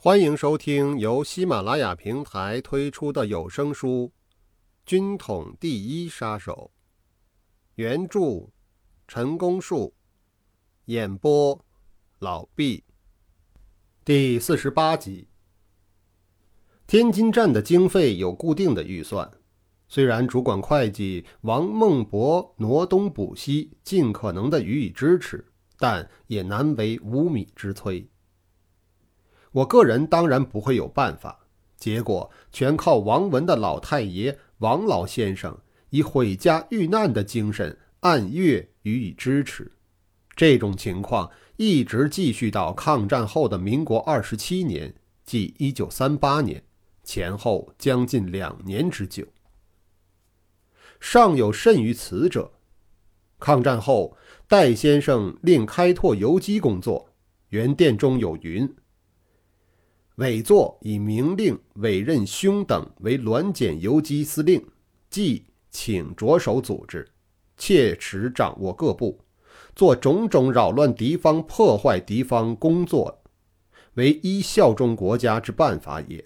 欢迎收听由喜马拉雅平台推出的有声书《军统第一杀手》，原著陈功树，演播老毕。第四十八集。天津站的经费有固定的预算，虽然主管会计王孟博挪东补西，尽可能的予以支持，但也难为无米之炊。我个人当然不会有办法，结果全靠王文的老太爷王老先生以毁家遇难的精神按月予以支持。这种情况一直继续到抗战后的民国二十七年，即一九三八年，前后将近两年之久。尚有甚于此者。抗战后，戴先生另开拓游击工作，原电中有云。委座以明令委任兄等为滦检游击司令，即请着手组织，切实掌握各部，做种种扰乱敌方、破坏敌方工作，为一效忠国家之办法也。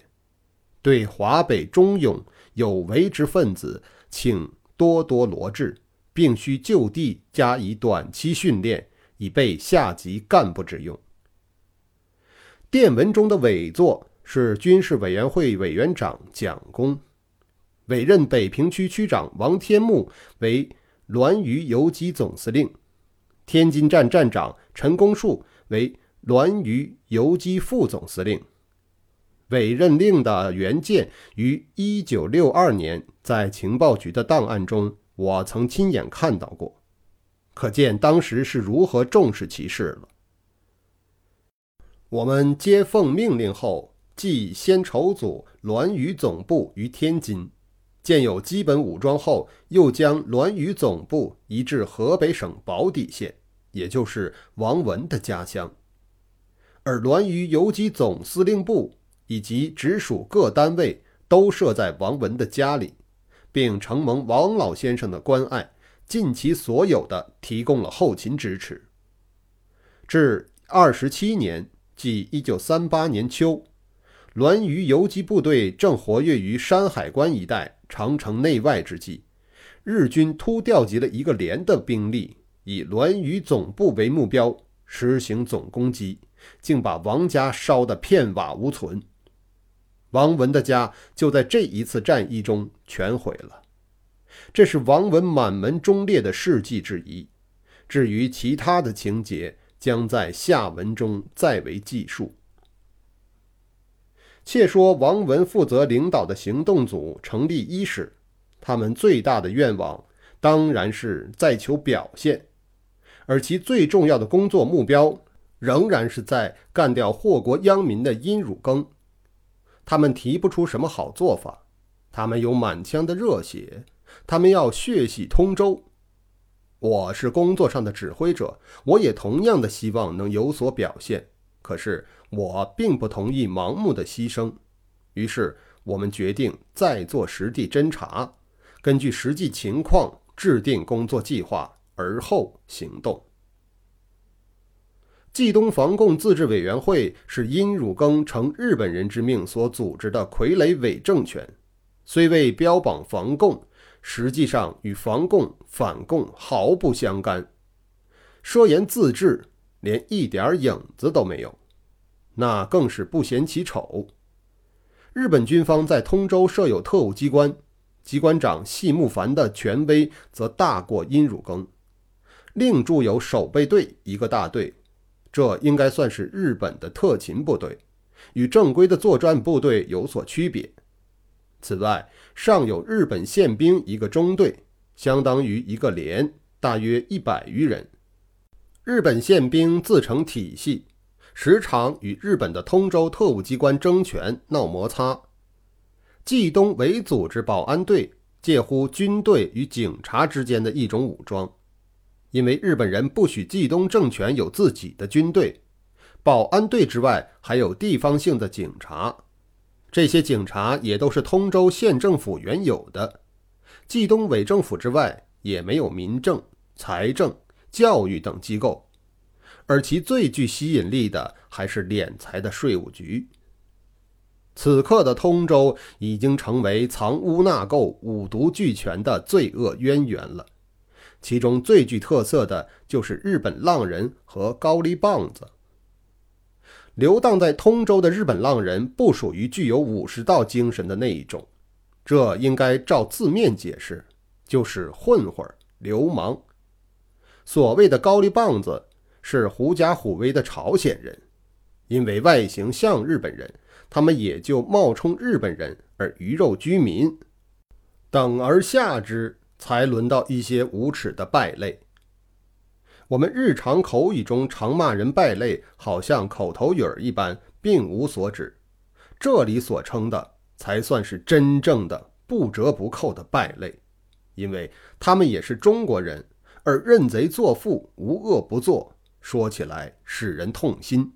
对华北忠勇有为之分子，请多多罗致，并需就地加以短期训练，以备下级干部之用。电文中的委座是军事委员会委员长蒋公，委任北平区区长王天木为滦渝游击总司令，天津站站长陈公树为滦渝游击副总司令。委任令的原件于一九六二年在情报局的档案中，我曾亲眼看到过，可见当时是如何重视其事了。我们接奉命令后，即先筹组滦渝总部于天津，建有基本武装后，又将滦渝总部移至河北省保底县，也就是王文的家乡。而滦渝游击总司令部以及直属各单位都设在王文的家里，并承蒙王老先生的关爱，尽其所有的提供了后勤支持。至二十七年。即一九三八年秋，滦渝游击部队正活跃于山海关一带、长城内外之际，日军突调集了一个连的兵力，以滦渝总部为目标，实行总攻击，竟把王家烧得片瓦无存。王文的家就在这一次战役中全毁了。这是王文满门忠烈的事迹之一。至于其他的情节，将在下文中再为记述。且说王文负责领导的行动组成立伊始，他们最大的愿望当然是在求表现，而其最重要的工作目标仍然是在干掉祸国殃民的殷汝耕。他们提不出什么好做法，他们有满腔的热血，他们要血洗通州。我是工作上的指挥者，我也同样的希望能有所表现。可是我并不同意盲目的牺牲，于是我们决定再做实地侦查，根据实际情况制定工作计划，而后行动。冀东防共自治委员会是殷汝耕承日本人之命所组织的傀儡伪政权，虽未标榜防共。实际上与防共反共毫不相干，说言自治连一点影子都没有，那更是不嫌其丑。日本军方在通州设有特务机关，机关长细木凡的权威则大过殷汝耕，另驻有守备队一个大队，这应该算是日本的特勤部队，与正规的作战部队有所区别。此外，尚有日本宪兵一个中队，相当于一个连，大约一百余人。日本宪兵自成体系，时常与日本的通州特务机关争权闹摩擦。冀东伪组织保安队介乎军队与警察之间的一种武装，因为日本人不许冀东政权有自己的军队，保安队之外还有地方性的警察。这些警察也都是通州县政府原有的，冀东伪政府之外也没有民政、财政、教育等机构，而其最具吸引力的还是敛财的税务局。此刻的通州已经成为藏污纳垢、五毒俱全的罪恶渊源了。其中最具特色的就是日本浪人和高丽棒子。流荡在通州的日本浪人不属于具有武士道精神的那一种，这应该照字面解释，就是混混、流氓。所谓的高丽棒子是狐假虎威的朝鲜人，因为外形像日本人。他们也就冒充日本人而鱼肉居民，等而下之，才轮到一些无耻的败类。我们日常口语中常骂人败类，好像口头语儿一般，并无所指。这里所称的，才算是真正的不折不扣的败类，因为他们也是中国人，而认贼作父，无恶不作，说起来使人痛心。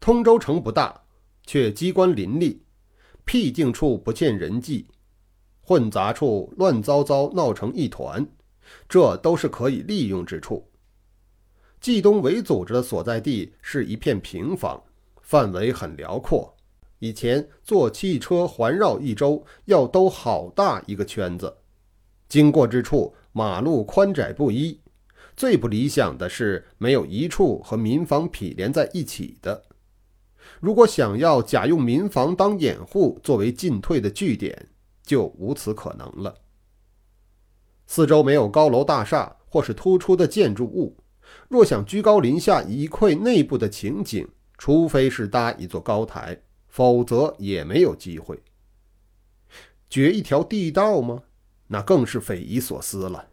通州城不大，却机关林立，僻静处不见人迹，混杂处乱糟糟闹成一团，这都是可以利用之处。冀东伪组织的所在地是一片平房，范围很辽阔。以前坐汽车环绕一周，要兜好大一个圈子，经过之处马路宽窄不一，最不理想的是没有一处和民房毗连在一起的。如果想要假用民房当掩护，作为进退的据点，就无此可能了。四周没有高楼大厦或是突出的建筑物，若想居高临下一窥内部的情景，除非是搭一座高台，否则也没有机会。掘一条地道吗？那更是匪夷所思了。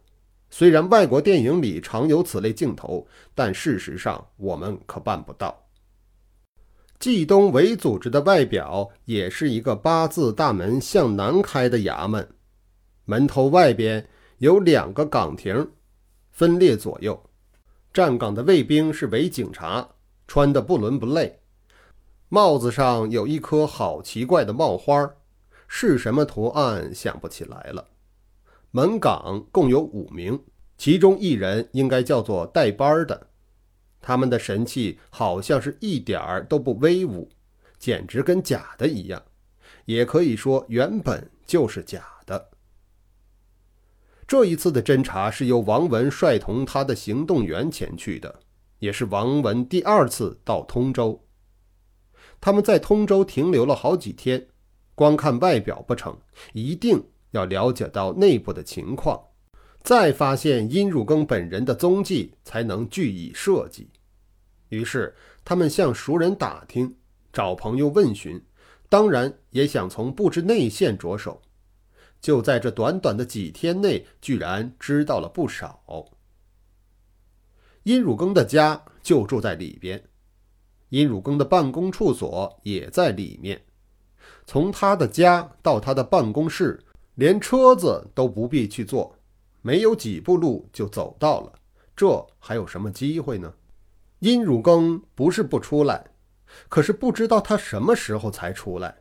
虽然外国电影里常有此类镜头，但事实上我们可办不到。冀东伪组织的外表也是一个八字大门向南开的衙门，门头外边有两个岗亭，分列左右。站岗的卫兵是伪警察，穿的不伦不类，帽子上有一颗好奇怪的帽花，是什么图案想不起来了。门岗共有五名，其中一人应该叫做带班的。他们的神气好像是一点儿都不威武，简直跟假的一样，也可以说原本就是假。这一次的侦查是由王文率同他的行动员前去的，也是王文第二次到通州。他们在通州停留了好几天，光看外表不成，一定要了解到内部的情况。再发现殷汝耕本人的踪迹，才能据以设计。于是，他们向熟人打听，找朋友问询，当然也想从布置内线着手。就在这短短的几天内，居然知道了不少。殷汝耕的家就住在里边，殷汝耕的办公处所也在里面。从他的家到他的办公室，连车子都不必去坐。没有几步路就走到了，这还有什么机会呢？殷汝耕不是不出来，可是不知道他什么时候才出来，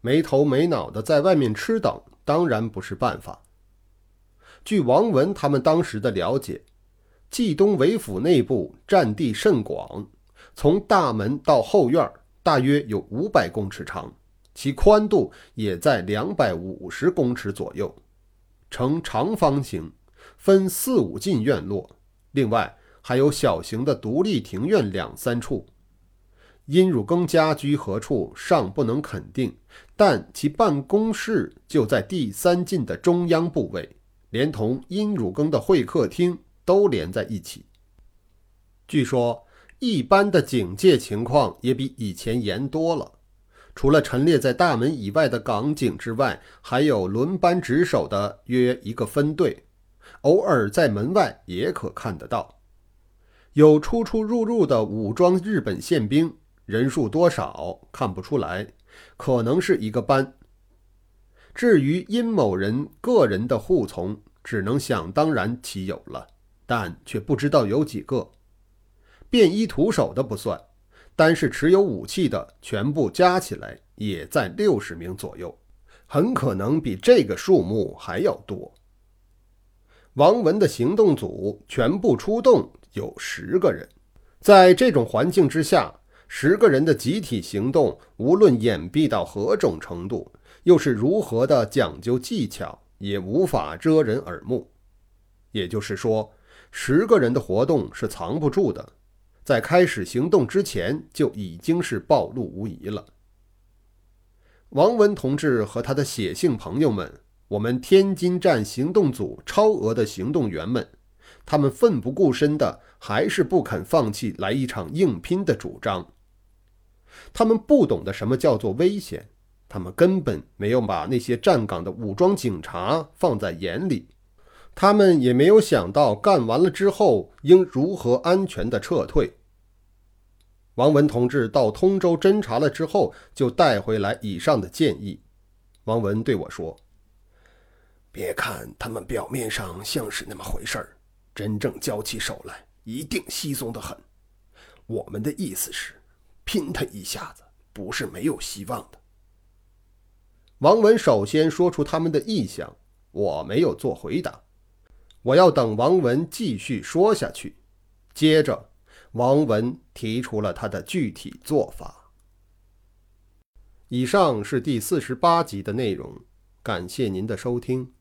没头没脑的在外面吃等，当然不是办法。据王文他们当时的了解，冀东韦府内部占地甚广，从大门到后院大约有五百公尺长，其宽度也在两百五十公尺左右，呈长方形。分四五进院落，另外还有小型的独立庭院两三处。殷汝耕家居何处尚不能肯定，但其办公室就在第三进的中央部位，连同殷汝耕的会客厅都连在一起。据说一般的警戒情况也比以前严多了，除了陈列在大门以外的岗警之外，还有轮班值守的约一个分队。偶尔在门外也可看得到，有出出入入的武装日本宪兵，人数多少看不出来，可能是一个班。至于殷某人个人的护从，只能想当然其有了，但却不知道有几个。便衣徒手的不算，单是持有武器的，全部加起来也在六十名左右，很可能比这个数目还要多。王文的行动组全部出动，有十个人。在这种环境之下，十个人的集体行动，无论隐蔽到何种程度，又是如何的讲究技巧，也无法遮人耳目。也就是说，十个人的活动是藏不住的，在开始行动之前就已经是暴露无遗了。王文同志和他的写信朋友们，我们天津站行动组超额的行动员们，他们奋不顾身的，还是不肯放弃来一场硬拼的主张。他们不懂得什么叫做危险，他们根本没有把那些站岗的武装警察放在眼里，他们也没有想到干完了之后应如何安全的撤退。王文同志到通州侦查了之后，就带回来以上的建议。王文对我说：“别看他们表面上像是那么回事儿，真正交起手来，一定稀松的很。我们的意思是。”拼他一下子，不是没有希望的。王文首先说出他们的意向，我没有做回答，我要等王文继续说下去。接着，王文提出了他的具体做法。以上是第四十八集的内容，感谢您的收听。